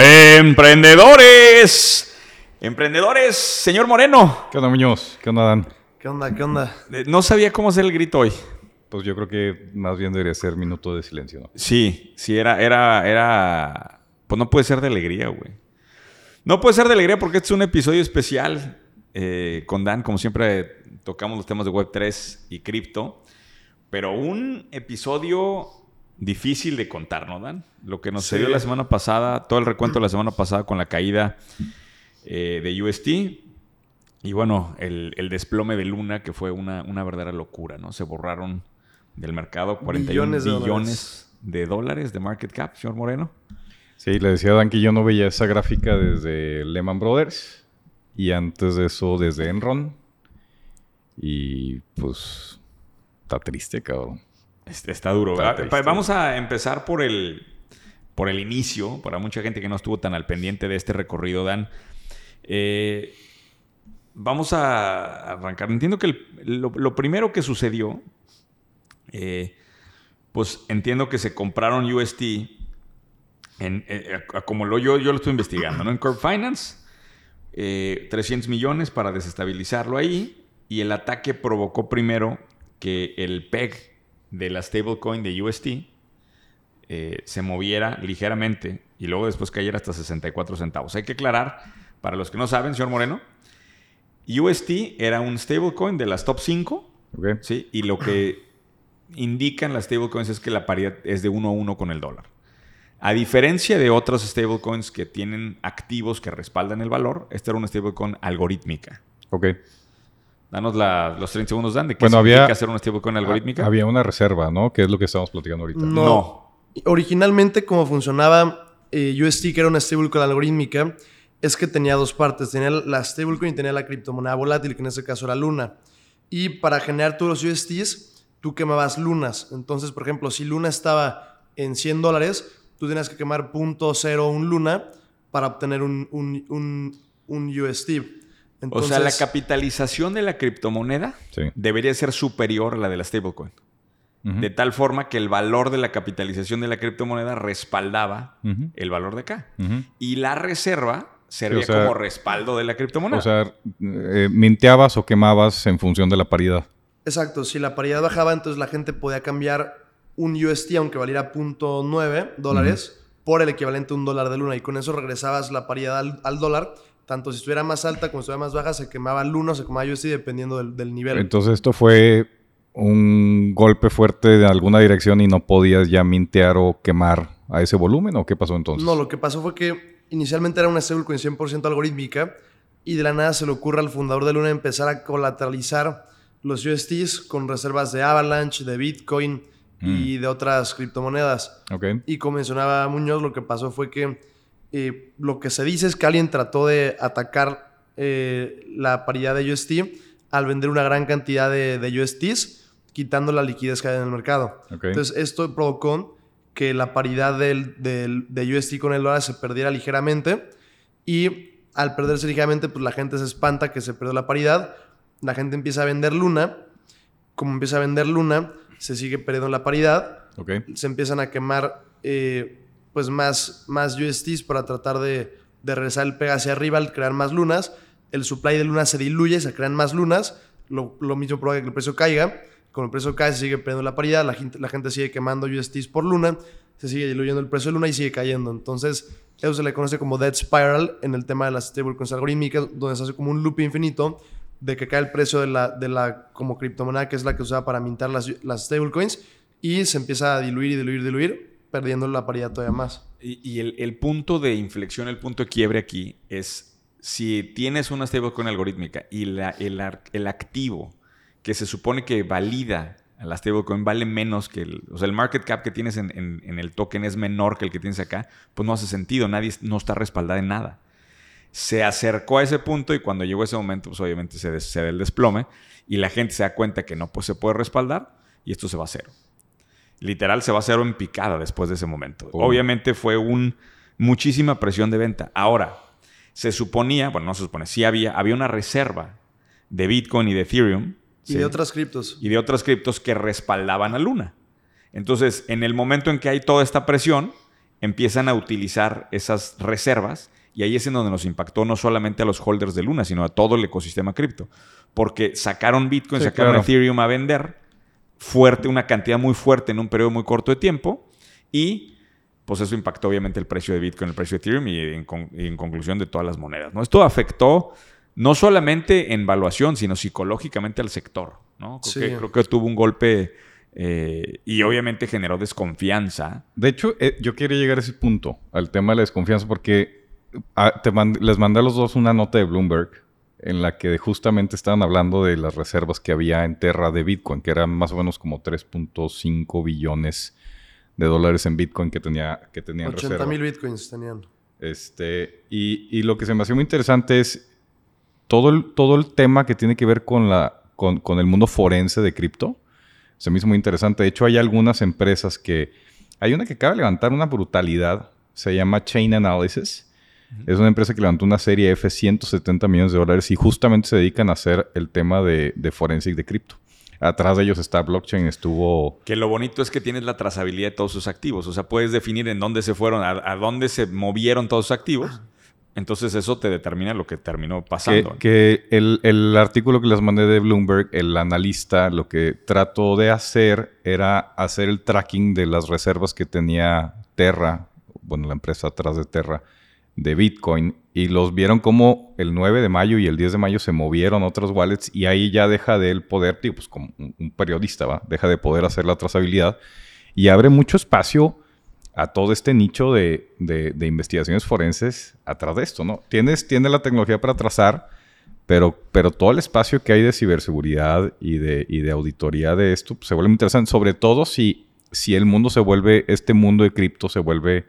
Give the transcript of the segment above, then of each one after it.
Emprendedores. Emprendedores, señor Moreno. ¿Qué onda, Muñoz? ¿Qué onda, Dan? ¿Qué onda? ¿Qué onda? Eh, No sabía cómo hacer el grito hoy. Pues yo creo que más bien debería ser minuto de silencio, ¿no? Sí, sí, era, era, era. Pues no puede ser de alegría, güey. No puede ser de alegría porque este es un episodio especial eh, con Dan. Como siempre, tocamos los temas de Web3 y cripto. Pero un episodio difícil de contar, ¿no, Dan? Lo que nos Sí. se dio la semana pasada, todo el recuento de la semana pasada con la caída eh, de UST. Y bueno, el, el desplome de Luna, que fue una, una verdadera locura, ¿no? Se borraron del mercado 41 Billones de billones de dólares de market cap, señor Moreno. Sí, le decía a Dan que yo no veía esa gráfica desde Lehman Brothers y antes de eso desde Enron. Y pues está triste, cabrón. Este, está duro. Está Vamos a empezar por el, por el inicio, para mucha gente que no estuvo tan al pendiente de este recorrido, Dan. Eh, vamos a arrancar. Entiendo que el- lo, lo primero que sucedió, eh, pues entiendo que se compraron UST, en, eh, como lo, yo, yo lo estoy investigando, ¿no? En Corp Finance, eh, 300 millones para desestabilizarlo ahí, y el ataque provocó primero que el PEG de la stablecoin de UST eh, se moviera ligeramente y luego después cayera hasta 64 centavos. Hay que aclarar, para los que no saben, señor Moreno, UST era un stablecoin de las top 5, ¿Ok? ¿sí? Y lo que indican las stablecoins es que la paridad es de 1 a 1 con el dólar. A diferencia de otras stablecoins que tienen activos que respaldan el valor, esta era una stablecoin algorítmica. Ok. Danos la- los 30 segundos, Dan, de qué Bueno, había- hacer una stablecoin algorítmica. Había una reserva, ¿no? Que es lo que estamos platicando ahorita. No. No. Originalmente, como funcionaba eh, UST, que era una stablecoin algorítmica, es que tenía dos partes. Tenía la stablecoin y tenía la criptomoneda volátil, que en este caso era Luna. Y para generar todos los USTs, tú quemabas lunas. Entonces, por ejemplo, si Luna estaba en 100 dólares, tú tenías que quemar .01 Luna para obtener un, un, un, un UST. O sea, la capitalización de la criptomoneda Sí. debería ser superior a la de la stablecoin. De tal forma que el valor de la capitalización de la criptomoneda respaldaba el valor de acá. Y la reserva servía o sea- como respaldo de la criptomoneda. O sea, eh, minteabas o quemabas en función de la paridad. Exacto, si la paridad bajaba, entonces la gente podía cambiar un UST, aunque valiera .9 dólares, por el equivalente a un dólar de luna. Y con eso regresabas la paridad al, al dólar. Tanto si estuviera más alta como si estuviera más baja, se quemaba luna o se quemaba UST dependiendo del, del nivel. Entonces esto fue un golpe fuerte de alguna dirección y no podías ya mintear o quemar a ese volumen o qué pasó entonces? No, lo que pasó fue que inicialmente era una stablecoin 100% algorítmica y de la nada se le ocurre al fundador de Luna empezar a colateralizar los USTs con reservas de Avalanche, de Bitcoin y de otras criptomonedas. Ok. Y como mencionaba Muñoz, lo que pasó fue que eh, lo que se dice es que alguien trató de atacar eh, la paridad de UST al vender una gran cantidad de, de USTs, quitando la liquidez que hay en el mercado. Ok. Entonces, esto provocó que la paridad del, del- de UST con el dólar se perdiera ligeramente y al perderse ligeramente, pues la gente se espanta que se perdió la paridad, la gente empieza a vender luna, como empieza a vender luna, se sigue perdiendo la paridad, Ok. se empiezan a quemar eh, pues más, más USTs para tratar de, de regresar el pega hacia arriba al crear más lunas. El supply de lunas se diluye, se crean más lunas. Lo, lo mismo provoca que el precio caiga. Con el precio cae, se sigue perdiendo la paridad. La gente, la gente sigue quemando USTs por luna. Se sigue diluyendo el precio de luna y sigue cayendo. Entonces, eso se le conoce como dead spiral en el tema de las stablecoins algorítmicas, donde se hace como un loop infinito de que cae el precio de la, de la como criptomoneda que es la que se usa para mintar las, las stablecoins y se empieza a diluir y diluir diluir, perdiendo la paridad todavía más. Y, el, punto de inflexión, el punto de quiebre aquí es si tienes una stablecoin algorítmica y la- el, el activo que se supone que valida a la stablecoin vale menos que el, o sea, el market cap que tienes en, en- en el token es menor que el que tienes acá, pues no hace sentido, nadie no está respaldada en nada. Se acercó a ese punto y cuando llegó ese momento, pues obviamente se, des- se da el desplome y la gente se da cuenta que no pues, se puede respaldar y esto se va a cero. Literal se va a cero en picada después de ese momento. Oh. Obviamente fue un muchísima presión de venta. Ahora, se suponía, bueno, no se supone, sí había, había una reserva de Bitcoin y de Ethereum. Y ¿sí? de otras criptos. y de otras criptos que respaldaban a Luna. Entonces, en el momento en que hay toda esta presión, empiezan a utilizar esas reservas y ahí es en donde nos impactó no solamente a los holders de Luna, sino a todo el ecosistema cripto. Porque sacaron Bitcoin, Sí, sacaron claro. Ethereum a vender fuerte, una cantidad muy fuerte en un periodo muy corto de tiempo y pues eso impactó obviamente el precio de Bitcoin, el precio de Ethereum y en, con- y en conclusión de todas las monedas. ¿no? Esto afectó no solamente en valuación, sino psicológicamente al sector. ¿no? Creo, Sí. que, creo que tuvo un golpe eh, y obviamente generó desconfianza. De hecho, eh, yo quería llegar a ese punto, al tema de la desconfianza, porque ah, te mand- les mandé a los dos una nota de Bloomberg en la que justamente estaban hablando de las reservas que había en Terra de Bitcoin, que eran más o menos como 3.5 billones de dólares en Bitcoin que tenía que tenían 80 reserva. mil bitcoins tenían. Este, y, y lo que se me hacía muy interesante es todo el, todo el tema que tiene que ver con, la, con, con el mundo forense de cripto. Se me hizo muy interesante. De hecho, hay algunas empresas que... Hay una que acaba de levantar una brutalidad. Se llama Chain Analysis. Es una empresa que levantó una serie F 170 millones de dólares y justamente se dedican a hacer el tema de, de forensic de cripto. Atrás de ellos está blockchain, estuvo... Que lo bonito es que tienes la trazabilidad de todos sus activos. O sea, puedes definir en dónde se fueron, a, a dónde se movieron todos sus activos. Entonces eso te determina lo que terminó Que, pasando. que el, el artículo que les mandé de Bloomberg, el analista, lo que trató de hacer era hacer el tracking de las reservas que tenía Terra, bueno, la empresa atrás de Terra, de Bitcoin, y los vieron como el 9 de mayo y el 10 de mayo se movieron otros wallets, y ahí ya deja de él poder, tío, pues como un, periodista, ¿va? Deja de poder hacer la trazabilidad, y abre mucho espacio a todo este nicho de, de- de investigaciones forenses atrás de esto, ¿no? Tienes, tienes la tecnología para trazar, pero, pero todo el espacio que hay de ciberseguridad y de, y de auditoría de esto pues, se vuelve muy interesante, sobre todo si, si el mundo se vuelve, este mundo de cripto se vuelve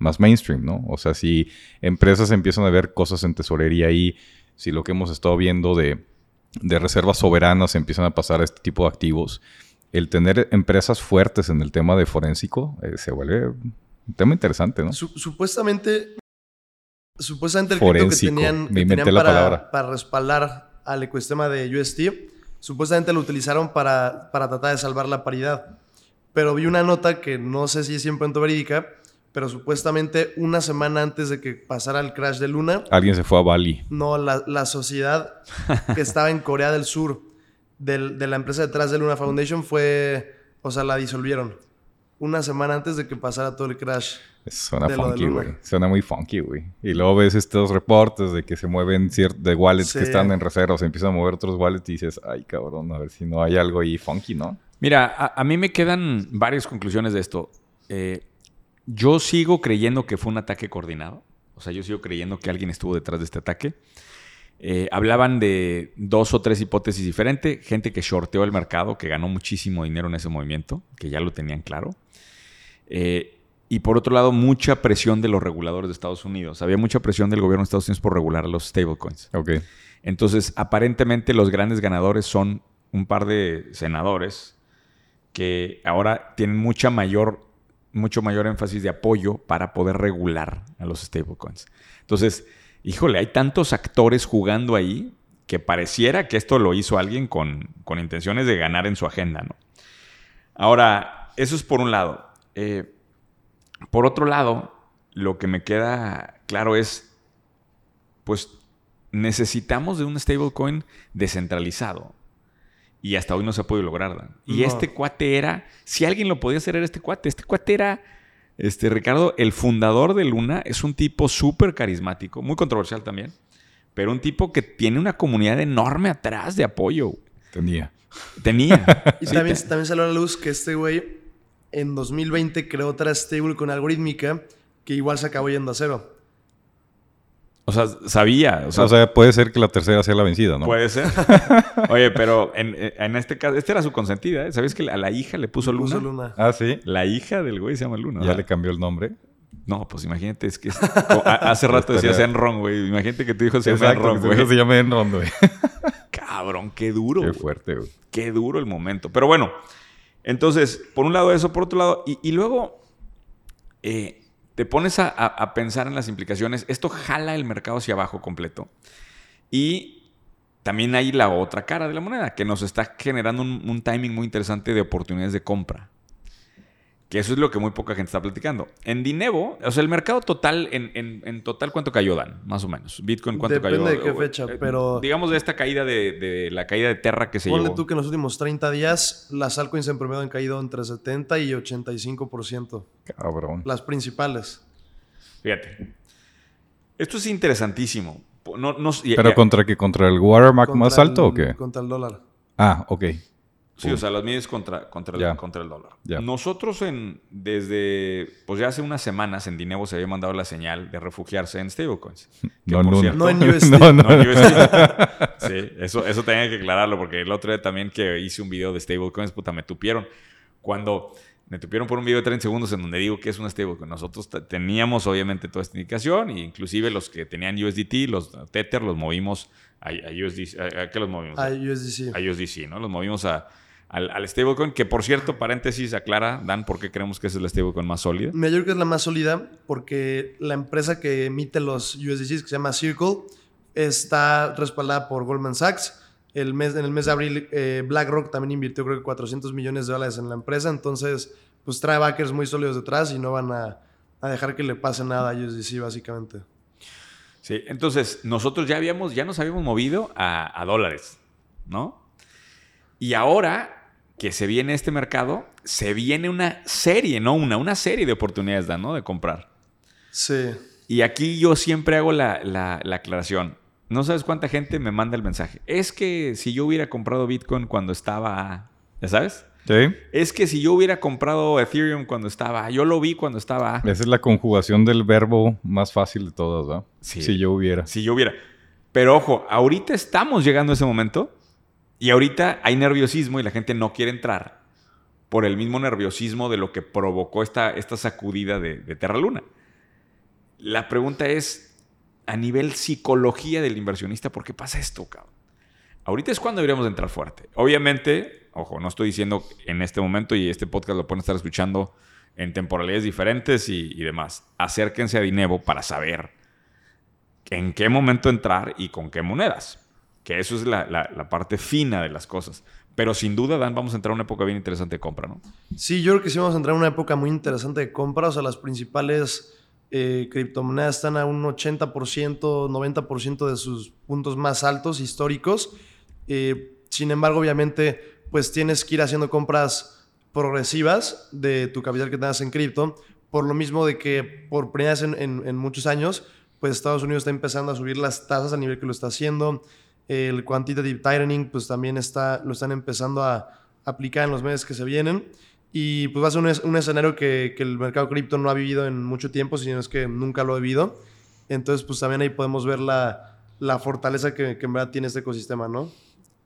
más mainstream, ¿no? O sea, si empresas empiezan a ver cosas en tesorería ahí, si lo que hemos estado viendo de, de reservas soberanas empiezan a pasar a este tipo de activos, el tener empresas fuertes en el tema de forénsico eh, se vuelve un tema interesante, ¿no? Su- supuestamente, supuestamente el cripto que Forénsico. tenían, que Me inventé tenían la para, para respaldar al ecosistema de UST, supuestamente lo utilizaron para, para tratar de salvar la paridad. Pero vi una nota que no sé si es 100% verídica, pero supuestamente una semana antes de que pasara el crash de Luna, Alguien se fue a Bali. no, la, la sociedad que estaba en Corea del Sur del- de la empresa detrás de Luna Foundation fue, o sea, la disolvieron. Una semana antes de que pasara todo el crash. Suena De funky, güey. Suena muy funky, güey. Y luego ves estos reportes de que se mueven ciertos de wallets que están en reserva, se empiezan a mover otros wallets y dices, ay, cabrón, a ver si no hay algo ahí funky, ¿no? Mira, a, a mí me quedan varias conclusiones de esto. Eh, yo sigo creyendo que fue un ataque coordinado. O sea, yo sigo creyendo que alguien estuvo detrás de este ataque. Eh, hablaban de dos o tres hipótesis diferentes. Gente que shorteó el mercado, que ganó muchísimo dinero en ese movimiento, que ya lo tenían claro. Eh, y por otro lado, mucha presión de los reguladores de Estados Unidos. Había mucha presión del gobierno de Estados Unidos por regular los stablecoins. Ok. Entonces, aparentemente los grandes ganadores son un par de senadores que ahora tienen mucha mayor, mucho mayor énfasis de apoyo para poder regular a los stablecoins. Entonces, híjole, hay tantos actores jugando ahí que pareciera que esto lo hizo alguien con, con intenciones de ganar en su agenda, ¿no? Ahora, eso es por un lado. Eh, por otro lado, lo que me queda claro es, pues necesitamos de un stablecoin descentralizado. Y hasta hoy no se ha podido lograr. Dan. Y No. este cuate era, si alguien lo podía hacer, era este cuate. Este cuate era, este Ricardo, el fundador de Luna. Es un tipo súper carismático, muy controversial también. Pero un tipo que tiene una comunidad enorme atrás de apoyo. Tenía. Tenía. Y Sí, también, también salió a la luz que este güey en 2020 creó otra stable con algorítmica que igual se acabó yendo a cero. O sea, sabía. O sea, O sea, puede ser que la tercera sea la vencida, ¿no? Puede ser. Oye, pero en, en este caso, esta era su consentida, ¿eh? ¿Sabes que a la hija le puso Luna? Puso Luna. Ah, sí. La hija del güey se llama Luna. Ya ¿verdad? le cambió el nombre. No, pues imagínate, es que es- hace rato decías Enron, güey. Imagínate que tu hijo se llama Exacto, Enron, güey. se llama Enron, güey. Cabrón, qué duro. Qué fuerte, güey. Qué duro el momento. Pero bueno, entonces, por un lado eso, por otro lado, y, y luego eh, te pones a, pensar en las implicaciones. Esto jala el mercado hacia abajo completo. Y también hay la otra cara de la moneda, que nos está generando un timing muy interesante de oportunidades de compra. Que eso es lo que muy poca gente está platicando. En Dinevo, o sea, el mercado total, en, en, en total, ¿cuánto cayó, Dan? Más o menos. Bitcoin, ¿cuánto Depende cayó? de qué fecha, Eh, pero- Digamos de esta caída de, de la caída de Terra que se Ponle llevó. tú que en los últimos 30 días las altcoins en promedio han caído entre 70 y 85%. Cabrón. Las principales. Fíjate. Esto es interesantísimo. No, no, y- ¿Pero contra qué? ¿Contra el watermark Contra más alto el- o qué? Contra el dólar. Ah, ok. Sí, o sea, las mides contra, contra, el, contra el dólar. Ya. Nosotros en, desde, pues ya hace unas semanas en Dinevo se había mandado la señal de refugiarse en stablecoins. No, no, cierto- No en USD. no, no. No, en USD. sí, eso, eso tenía que aclararlo porque el otro día también que hice un video de stablecoins, puta, me tupieron. Cuando me tupieron por un video de 30 segundos en donde digo que es una stablecoin. Nosotros teníamos obviamente toda esta indicación e inclusive los que tenían USDT, los Tether, los movimos a, a USDC. ¿A, a qué los movimos? A USDC. a USDC, ¿no? Los movimos a, al, al stablecoin, que por cierto, paréntesis, aclara, Dan, ¿por qué creemos que es la stablecoin más sólida? Mira, yo creo que es la más sólida porque la empresa que emite los USDCs, que se llama Circle, está respaldada por Goldman Sachs. El mes, en el mes de abril, eh, BlackRock también invirtió creo que 400 millones de dólares en la empresa. Entonces, pues trae backers muy sólidos detrás y no van a, a dejar que le pase nada a USDC, básicamente. Sí, entonces nosotros ya habíamos, ya nos habíamos movido a, a dólares, ¿no? Y ahora que se viene este mercado, se viene una serie, no una, una serie de oportunidades, Dan, ¿no? De comprar. Sí. Y aquí yo siempre hago la, la- la aclaración. No sabes cuánta gente me manda el mensaje. Es que si yo hubiera comprado Bitcoin cuando estaba, ¿ya sabes? Sí. Es que si yo hubiera comprado Ethereum cuando estaba, yo lo vi cuando estaba. Esa es la conjugación del verbo más fácil de todas, ¿verdad? Sí. Si yo hubiera. Si yo hubiera. Pero ojo, ahorita estamos llegando a ese momento y ahorita hay nerviosismo y la gente no quiere entrar por el mismo nerviosismo de lo que provocó esta, esta sacudida de, de Terra Luna. La pregunta es, a nivel psicología del inversionista, ¿por qué pasa esto, cabrón? Ahorita es cuando deberíamos de entrar fuerte. Obviamente, ojo, no estoy diciendo en este momento y este podcast lo pueden estar escuchando en temporalidades diferentes y, y demás. Acérquense a Dinevo para saber en qué momento entrar y con qué monedas. Que eso es la, la- parte fina de las cosas. Pero sin duda, Dan, vamos a entrar a una época bien interesante de compra, ¿no? Sí, yo creo que sí vamos a entrar en una época muy interesante de compra. O sea, las principales eh, criptomonedas están a un 80%, 90% de sus puntos más altos históricos. Eh, sin embargo, obviamente, pues tienes que ir haciendo compras progresivas de tu capital que tengas en cripto. Por lo mismo de que por primera vez en, en- en muchos años, pues Estados Unidos está empezando a subir las tasas al nivel que lo está haciendo. El quantitative tightening, pues también está, lo están empezando a aplicar en los meses que se vienen. Y pues va a ser un, es- un escenario que, que el mercado cripto no ha vivido en mucho tiempo, sino es que nunca lo ha vivido. Entonces, pues también ahí podemos ver la, la fortaleza que, que en verdad tiene este ecosistema, ¿no?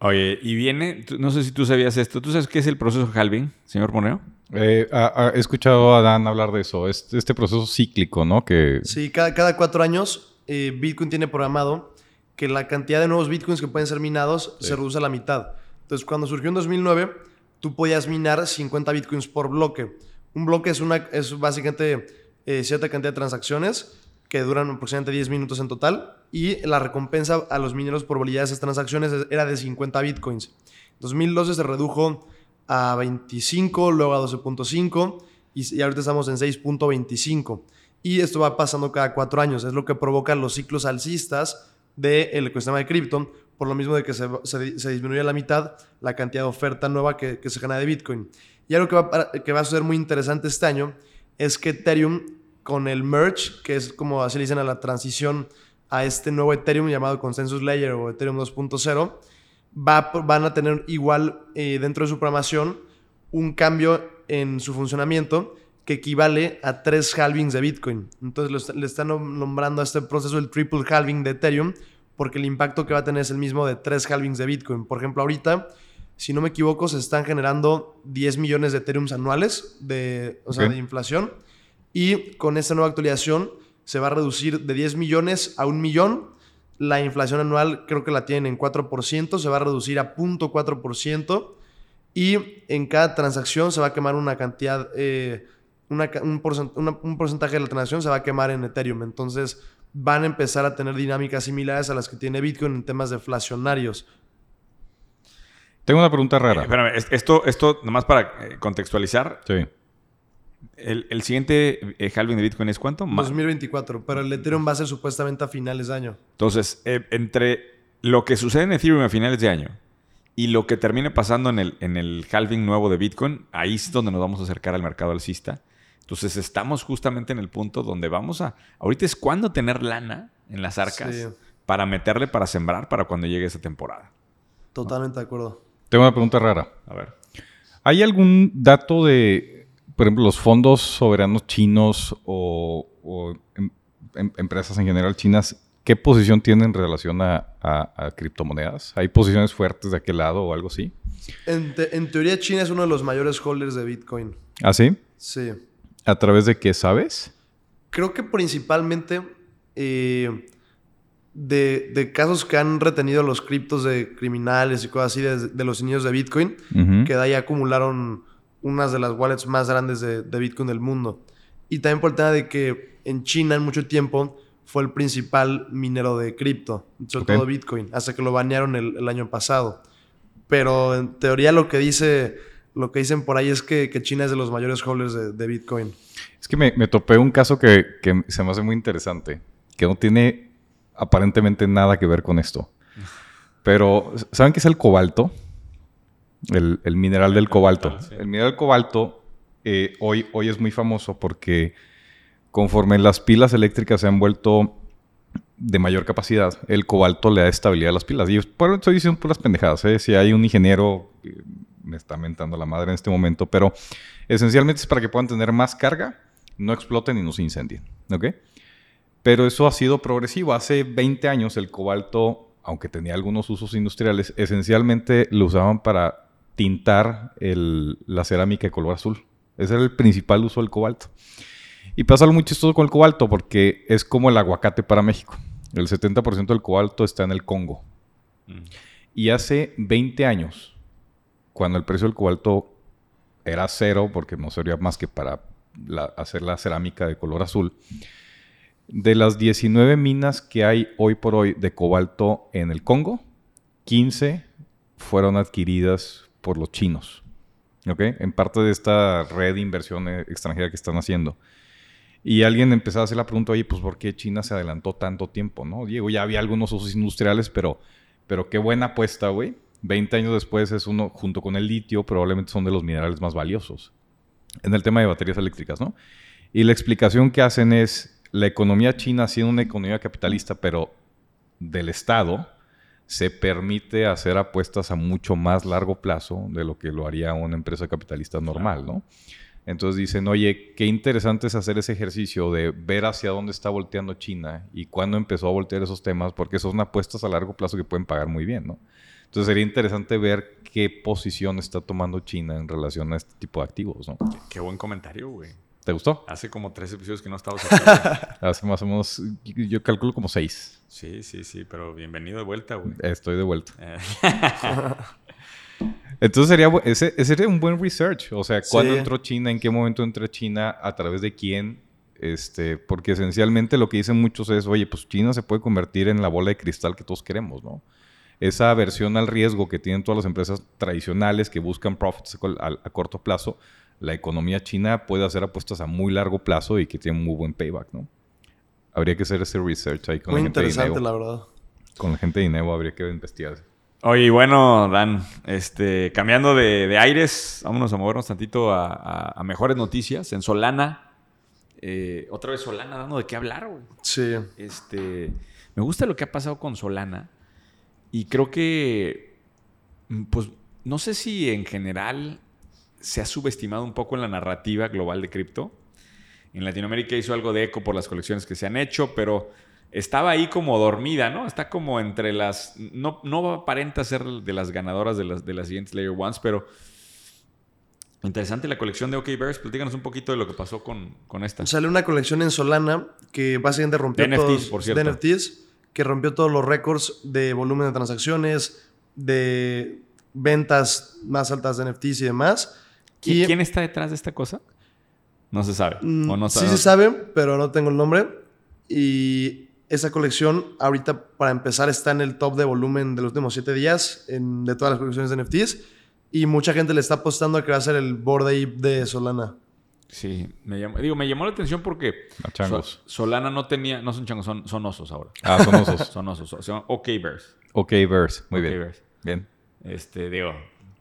Oye, y viene, no sé si tú sabías esto. ¿Tú sabes qué es el proceso halving, señor Moneo? Eh, ah, ah, he escuchado a Dan hablar de eso. Este, este proceso cíclico, ¿no? Que Sí, cada, cada cuatro años eh, Bitcoin tiene programado que la cantidad de nuevos Bitcoins que pueden ser minados Sí. se reduce a la mitad. Entonces, cuando surgió en 2009, tú podías minar 50 Bitcoins por bloque. Un bloque es, una, es básicamente eh, cierta cantidad de transacciones que duran aproximadamente 10 minutos en total y la recompensa a los mineros por validar esas transacciones es- era de 50 Bitcoins. En 2012 se redujo a 25, luego a 12.5 y, y ahorita estamos en 6.25. Y esto va pasando cada cuatro años. Es lo que provoca los ciclos alcistas del ecosistema de cripto, por lo mismo de que se, se, disminuye a la mitad la cantidad de oferta nueva que, se genera de Bitcoin. Y algo que va, que va a ser muy interesante este año es que Ethereum, con el merge, que es como así le dicen a la transición a este nuevo Ethereum llamado Consensus Layer o Ethereum 2.0, va, van a tener igual eh, dentro de su programación un cambio en su funcionamiento que equivale a tres halvings de Bitcoin. Entonces lo le están nom- nombrando a este proceso el triple halving de Ethereum porque el impacto que va a tener es el mismo de tres halvings de Bitcoin. Por ejemplo, ahorita, si no me equivoco, se están generando 10 millones de Ethereums anuales de, o sea, de inflación y con esta nueva actualización se va a reducir de 10 millones a un millón. La inflación anual creo que la tienen en 4%, se va a reducir a 0.4% y en cada transacción se va a quemar una cantidad, eh, una un, porcent- una- un porcentaje de la transacción se va a quemar en Ethereum. Entonces van a empezar a tener dinámicas similares a las que tiene Bitcoin en temas deflacionarios. tengo una pregunta Eh, rara. espérame, es- esto, esto, nomás para eh, contextualizar, Sí. El, el siguiente eh, halving de Bitcoin es cuánto? Ma- 2024, pero el Ethereum va a ser supuestamente a finales de año. Entonces, eh, entre lo que sucede en Ethereum a finales de año y lo que termine pasando en el, en el halving nuevo de Bitcoin, ahí es donde nos vamos a acercar al mercado alcista. Entonces, estamos justamente en el punto donde vamos a... Ahorita es cuando tener lana en las arcas Sí. para meterle, para sembrar, para cuando llegue esa temporada. Totalmente de acuerdo. Tengo una pregunta rara. A ver. ¿Hay algún dato de, por ejemplo, los fondos soberanos chinos o, o em- em- empresas en general chinas, qué posición tienen en relación a, a- a criptomonedas? ¿Hay posiciones fuertes de aquel lado o algo así? En, te- en teoría, China es uno de los mayores holders de Bitcoin. ¿Ah, sí? Sí. ¿A través de qué sabes? Creo que principalmente eh, de, de casos que han retenido los criptos de criminales y cosas así de, de los inicios de Bitcoin, que de ahí acumularon unas de las wallets más grandes de, de Bitcoin del mundo. Y también por el tema de que en China en mucho tiempo fue el principal minero de cripto, sobre todo Bitcoin, hasta que lo banearon el, el año pasado. Pero en teoría lo que dice, lo que dicen por ahí es que, que China es de los mayores holders de, de Bitcoin. Es que me, me topé un caso que, que se me hace muy interesante, que no tiene aparentemente nada que ver con esto. Pero, ¿saben qué es el cobalto? El, el mineral del cobalto. El mineral del cobalto eh, hoy, hoy es muy famoso porque conforme las pilas eléctricas se han vuelto de mayor capacidad, el cobalto le da estabilidad a las pilas. Y eso estoy diciendo puras pendejadas. ¿eh? Si hay un ingeniero, eh, me está mentando la madre en este momento, pero esencialmente es para que puedan tener más carga, no exploten y no se incendien. ¿Ok? Pero eso ha sido progresivo. Hace 20 años el cobalto, aunque tenía algunos usos industriales, esencialmente lo usaban para tintar el- la cerámica de color azul. Ese era el principal uso del cobalto. Y pasa algo muy chistoso con el cobalto porque es como el aguacate para México. El 70% del cobalto está en el Congo. Mm. Y hace 20 años, cuando el precio del cobalto era cero, porque no servía más que para hacer la cerámica de color azul, de las 19 minas que hay hoy por hoy de cobalto en el Congo, 15 fueron adquiridas por los chinos. ¿Ok? En parte de esta red de inversión eh, extranjera que están haciendo. Y alguien empezó a hacer la pregunta, oye, pues ¿por qué China se adelantó tanto tiempo? ¿no? Diego, ya había algunos usos industriales, pero, pero qué buena apuesta, güey. 20 años después es uno, junto con el litio, probablemente son de los minerales más valiosos. En el tema de baterías eléctricas, ¿no? Y la explicación que hacen es, la economía china, siendo una economía capitalista, pero del Estado, se permite hacer apuestas a mucho más largo plazo de lo que lo haría una empresa capitalista normal, ¿no? Entonces dicen, oye, qué interesante es hacer ese ejercicio de ver hacia dónde está volteando China y cuándo empezó a voltear esos temas, porque son apuestas a largo plazo que pueden pagar muy bien, ¿no? Entonces sería interesante ver qué posición está tomando China en relación a este tipo de activos, ¿no? Qué buen comentario, güey. ¿Te gustó? Hace como tres episodios que no estabas aquí. Hace más o menos, yo calculo como seis. sí, sí, sí, pero bienvenido de vuelta, güey. Estoy de vuelta. Eh, Entonces sería, ese sería un buen research. O sea, ¿cuándo Sí. entró China? ¿En qué momento entró China? ¿A través de quién? Este, porque esencialmente lo que dicen muchos es, oye, pues China se puede convertir en la bola de cristal que todos queremos, ¿no? Esa aversión al riesgo que tienen todas las empresas tradicionales que buscan profits a, col- a- a corto plazo, la economía china puede hacer apuestas a muy largo plazo y que tiene un muy buen payback, ¿no? Habría que hacer ese research ahí con Muy la gente de interesante, Ineo. la verdad. Con la gente de Ineo habría que investigar. Oye, bueno, Dan, este, cambiando de, de aires, vámonos a movernos tantito a, a- a mejores noticias. En Solana, eh, otra vez Solana dando de qué hablar, güey. Sí. Este, me gusta lo que ha pasado con Solana y creo que, mm, pues, no sé si en general se ha subestimado un poco en la narrativa global de cripto. En Latinoamérica hizo algo de eco por las colecciones que se han hecho, pero estaba ahí como dormida, ¿no? Está como entre las... No, no aparenta ser de las ganadoras de las, de las siguientes Layer Ones, pero... Interesante la colección de OK Bears. Platícanos un poquito de lo que pasó con, con esta. Sale una colección en Solana que básicamente rompió De NFTs, todos por cierto. de NFTs, que rompió todos los récords de volumen de transacciones, de ventas más altas de NFTs y demás. ¿Qui- Y- ¿Quién está detrás de esta cosa? No se sabe. Mm, ¿O no sí sabe? se sabe, pero no tengo el nombre. Y esa colección ahorita para empezar está en el top de volumen de los últimos siete días en- de todas las colecciones de NFTs. Y mucha gente le está apostando a que va a ser el Ape de Solana. Sí, me llamó, digo, me llamó la atención porque A changos. So- Solana no tenía, no son changos, son, son osos ahora. Ah, son osos. Son osos, llaman OK Bears. ok, Verse. Muy bien. Bears. Bien. Este, digo,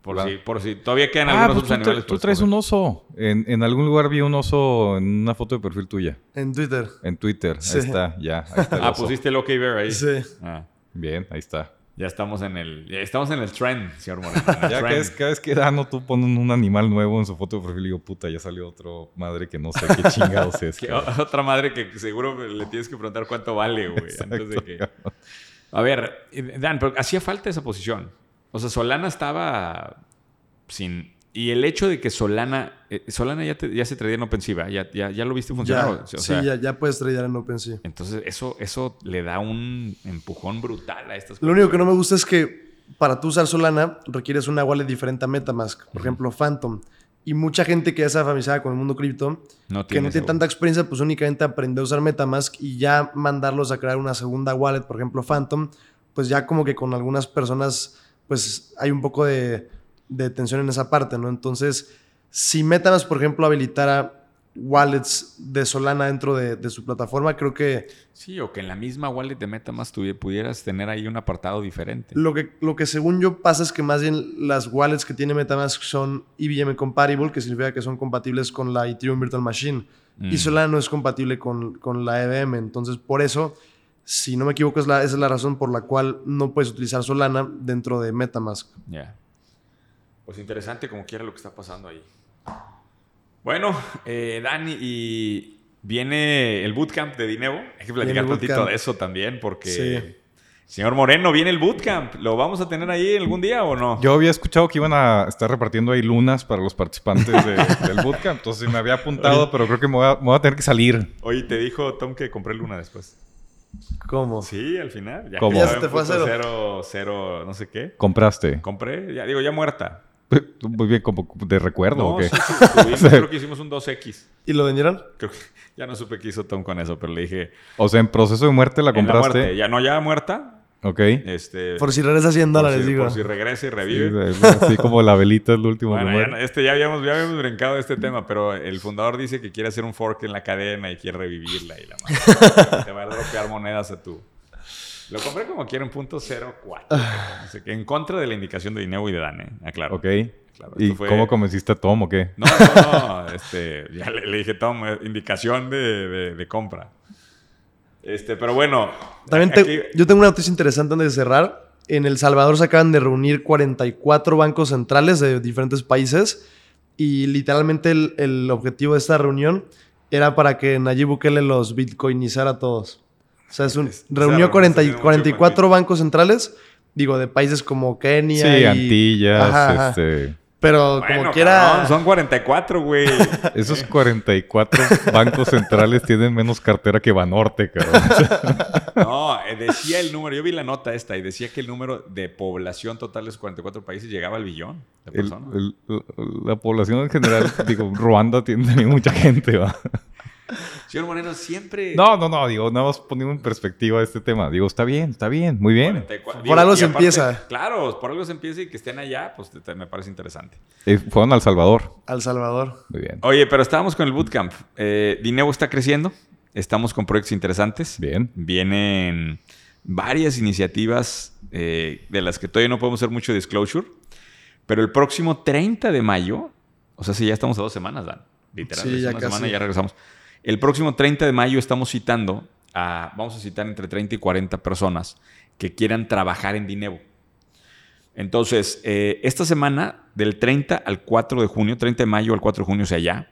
por Claro. si, por si todavía quedan Ah, algunos pues tú, animales. tú pues, traes un oso. En, en algún lugar vi un oso en una foto de perfil tuya. En Twitter. En Twitter. Sí. Ahí está, ya. Ahí está el Ah, pusiste el OK Bear ahí. Sí. Ah, Bien, ahí está. Ya estamos en el, ya estamos en el trend, señor Moreno. en el Ya trend. cada vez, cada vez que Dano tú pones un animal nuevo en su foto de perfil, digo, puta, ya salió otro madre que no sé qué chingados es. Otra madre que seguro le tienes que preguntar cuánto vale, güey, antes de que... A ver, eh, Dan, pero hacía falta esa posición. O sea, Solana estaba sin... Y el hecho de que Solana... eh, Solana ya, te- ya se traía en ofensiva, ya, ya, ya lo viste funcionar. Ya, o sí, ya, ya puedes tradear en OpenSea. Entonces, eso, eso le da un empujón brutal a estas Lo único que no me gusta es que para tú usar Solana requieres una wallet diferente a Metamask. Por ejemplo, Phantom. Y mucha gente que ya está familiarizada con el mundo cripto, No que no tiene tanta experiencia, pues únicamente aprendió a usar Metamask y ya mandarlos a crear una segunda wallet, por ejemplo, Phantom, pues ya como que con algunas personas, pues hay un poco de, de tensión en esa parte, ¿no? Entonces, si Metamask, por ejemplo, habilitara wallets de Solana dentro de, de su plataforma, creo que Sí, o que en la misma wallet de MetaMask pudieras tener ahí un apartado diferente. Lo que, lo que según yo pasa es que más bien las wallets que tiene Metamask son EVM compatible, que significa que son compatibles con la Ethereum Virtual Machine. Y Mm. Solana no es compatible con, con la EVM. Entonces, por eso, si no me equivoco, es la, esa es la razón por la cual no puedes utilizar Solana dentro de Metamask. Ya. Pues interesante como quiera lo que está pasando ahí. Bueno, eh, Dani, y viene el bootcamp de Dinero. Hay que platicar tantito bootcamp. de eso también, porque... Sí. Señor Moreno, viene el bootcamp. ¿Lo vamos a tener ahí algún día o no? Yo había escuchado que iban a estar repartiendo ahí lunas para los participantes de- del bootcamp. Entonces me había apuntado, pero creo que me voy, a, me voy a tener que salir. Oye, te dijo Tom que compré Luna después. ¿Cómo? Sí, al final. Ya, ¿Cómo? Ya se te fue a cero. cero, cero, no sé qué. Compraste. Compré, ya digo, ya muerta. Muy bien, como de recuerdo o No, qué. sí, sí, tuvimos, creo que hicimos un 2X. ¿Y lo vendieron? Creo que ya no supe qué hizo Tom con eso, pero le dije... O sea, en proceso de muerte la en la compraste. muerte, ya no, ya muerta. Ok. Este, Por si regresa 100 por dólares, si- digo. Por si regresa y revive. así como la velita es lo último Bueno, ya, este ya habíamos, ya habíamos brincado de este tema, pero el fundador dice que quiere hacer un fork en la cadena y quiere revivirla y la madre. Te va a dropear monedas a tu. Lo compré como quiera en punto 04. No sé qué, en contra de la indicación de Dineo y de Dane, aclaro. Ok. Claro, ¿Y fue- cómo convenciste a Tom o qué? No, no, no. Este, ya le, le dije, Tom, eh, indicación de, de- de compra. Este, pero bueno. También te- aquí- yo tengo una noticia interesante antes de cerrar. En El Salvador se acaban de reunir 44 bancos centrales de diferentes países y literalmente el, el objetivo de esta reunión era para que Nayib Bukele los bitcoinizara a todos. O sea, es un, Es- reunió reunión 40 y tiene mucho 44 sentido. bancos centrales, digo, de países como Kenia. Sí, y- Antillas, Ajá, ajá. este... Pero Bueno, como quiera... cabrón, son 44, güey. Esos 44 bancos centrales tienen menos cartera que Banorte, cabrón. No, eh, decía el número, yo vi la nota esta y decía que el número de población total de esos 44 países llegaba al billón de personas. el- la población en general, digo, Ruanda tiene también mucha gente, ¿va? Señor Moreno, siempre... No, no, no, digo, nada más poniendo en perspectiva este tema. Digo, está bien, está bien, muy bien. 44. Por algo se empieza. Claro, por algo se empieza y que estén allá, pues te- te- me parece interesante. Eh, fueron al Salvador. Al Salvador. Muy bien. Oye, pero estábamos con el bootcamp. Eh, Dinero está creciendo. Estamos con proyectos interesantes. Bien. Vienen varias iniciativas eh, de las que todavía no podemos hacer mucho disclosure. Pero el próximo 30 de mayo, o sea, si ya estamos a dos semanas, Dan. Literal, Sí, ya una casi. semana y ya regresamos. El próximo 30 de mayo estamos citando a, vamos a citar entre 30 y 40 personas que quieran trabajar en Dinero. Entonces, eh, esta semana, del 30 al 4 de junio, 30 de mayo al 4 de junio, o sea, ya,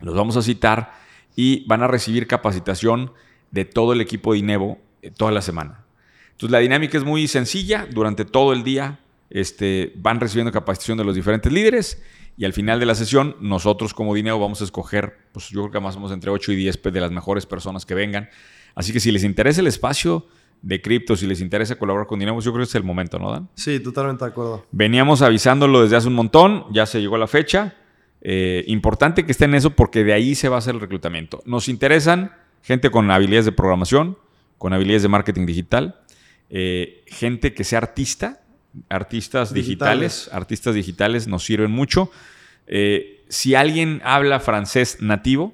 los vamos a citar y van a recibir capacitación de todo el equipo de eh, toda la semana. Entonces, la dinámica es muy sencilla. Durante todo el día este, van recibiendo capacitación de los diferentes líderes y al final de la sesión, nosotros como Dinero vamos a escoger, pues yo creo que más o menos entre 8 y 10 pe- de las mejores personas que vengan. Así que si les interesa el espacio de cripto, si les interesa colaborar con Dinero, yo creo que es el momento, ¿no, Dan? Sí, totalmente de acuerdo. Veníamos avisándolo desde hace un montón, ya se llegó la fecha. Eh, importante que esté en eso porque de ahí se va a hacer el reclutamiento. Nos interesan gente con habilidades de programación, con habilidades de marketing digital, eh, gente que sea artista, artistas digitales. Digitales. artistas digitales nos sirven mucho. Eh, si alguien habla francés nativo,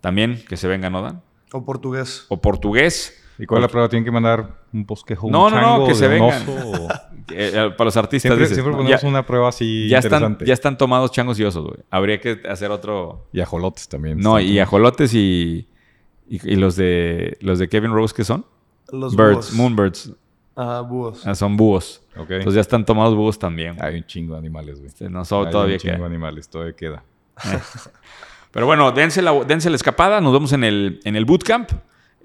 también que se venga, ¿no, Dan? O portugués. O portugués. ¿Y cuál es la prueba? ¿Tienen que mandar un bosquejo, un No, no, no, chango que se un vengan. oso, o- Eh, eh, para los artistas, Siempre, dices, siempre ¿no? ponemos ya, una prueba así ya están, interesante. ya están tomados changos y osos, güey. Habría que hacer otro... Y ajolotes también. No, están y tomados. ajolotes y, y, y los de los de Kevin Rose, ¿qué son? Los Birds, búhos. moonbirds. Ajá, búhos. Ah, son búhos. Ok. Entonces ya están tomados búhos también. Hay un chingo de animales, güey. Este, No solo Hay todavía un chingo de queda. animales, todavía queda. Pero bueno, dense la, dense la escapada. Nos vemos en el, en el bootcamp.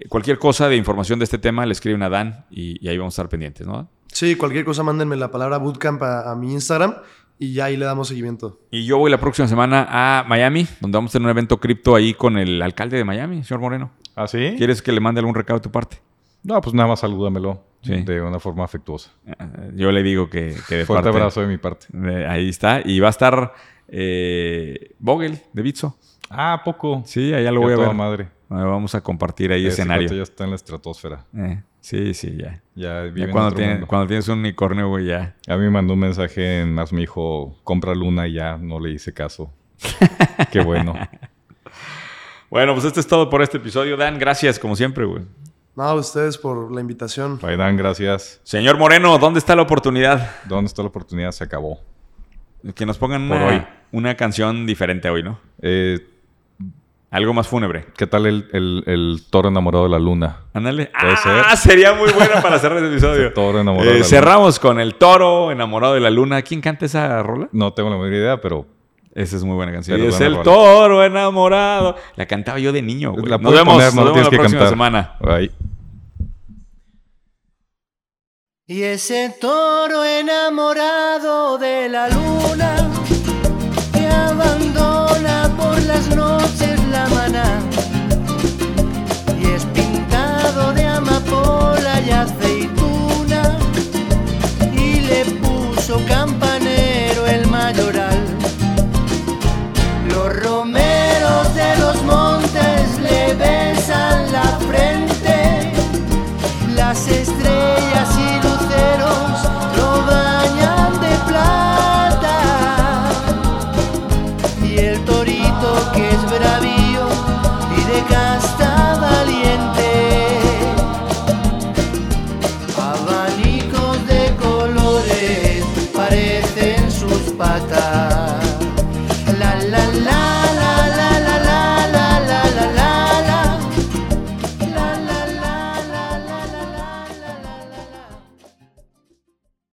Cualquier cosa de información de este tema le escriben a Dan y, y ahí vamos a estar pendientes, ¿no? Sí, cualquier cosa, mándenme la palabra bootcamp a, a mi Instagram y ya ahí le damos seguimiento. Y yo voy la próxima semana a Miami, donde vamos a tener un evento cripto ahí con el alcalde de Miami, señor Moreno. ¿Ah, sí? ¿Quieres que le mande algún recado de tu parte? No, pues nada más salúdamelo. Sí. De una forma afectuosa. Eh, Yo le digo que, que de Fuerte parte- abrazo de mi parte. Ahí está. Y va a estar eh, Vogel de Bitso. Ah, ¿a poco. Sí, allá lo voy a ver. madre. Vamos a compartir ahí Ese escenario. ya está en la estratosfera. Eh, sí, sí, ya. Ya Ya cuando, tiene- cuando tienes un unicornio, güey, ya. A mí me mandó un mensaje en más, me dijo, compra luna y ya no le hice caso. Qué bueno. Bueno, pues esto es todo por este episodio. Dan, gracias, como siempre, güey. No, a ustedes por la invitación. Faidán, gracias. Señor Moreno, ¿dónde está la oportunidad? ¿Dónde está la oportunidad? Se acabó. Que nos pongan Por una, hoy. una canción diferente hoy, ¿no? Eh, Algo más fúnebre. ¿Qué tal el, el- el toro enamorado de la luna? Ándale. Ah, sería muy bueno para cerrar este episodio. El toro enamorado de Eh, la cerramos con el toro enamorado de la luna. ¿Quién canta esa rola? No tengo la menor idea, pero Esa es muy buena canción. Y es el rola. toro enamorado. La cantaba yo de niño, güey. la Nos vemos, poner, nos no la vemos la tienes que próxima cantar. semana. Bye. Y ese toro enamorado de la luna que abandona por las noches la maná.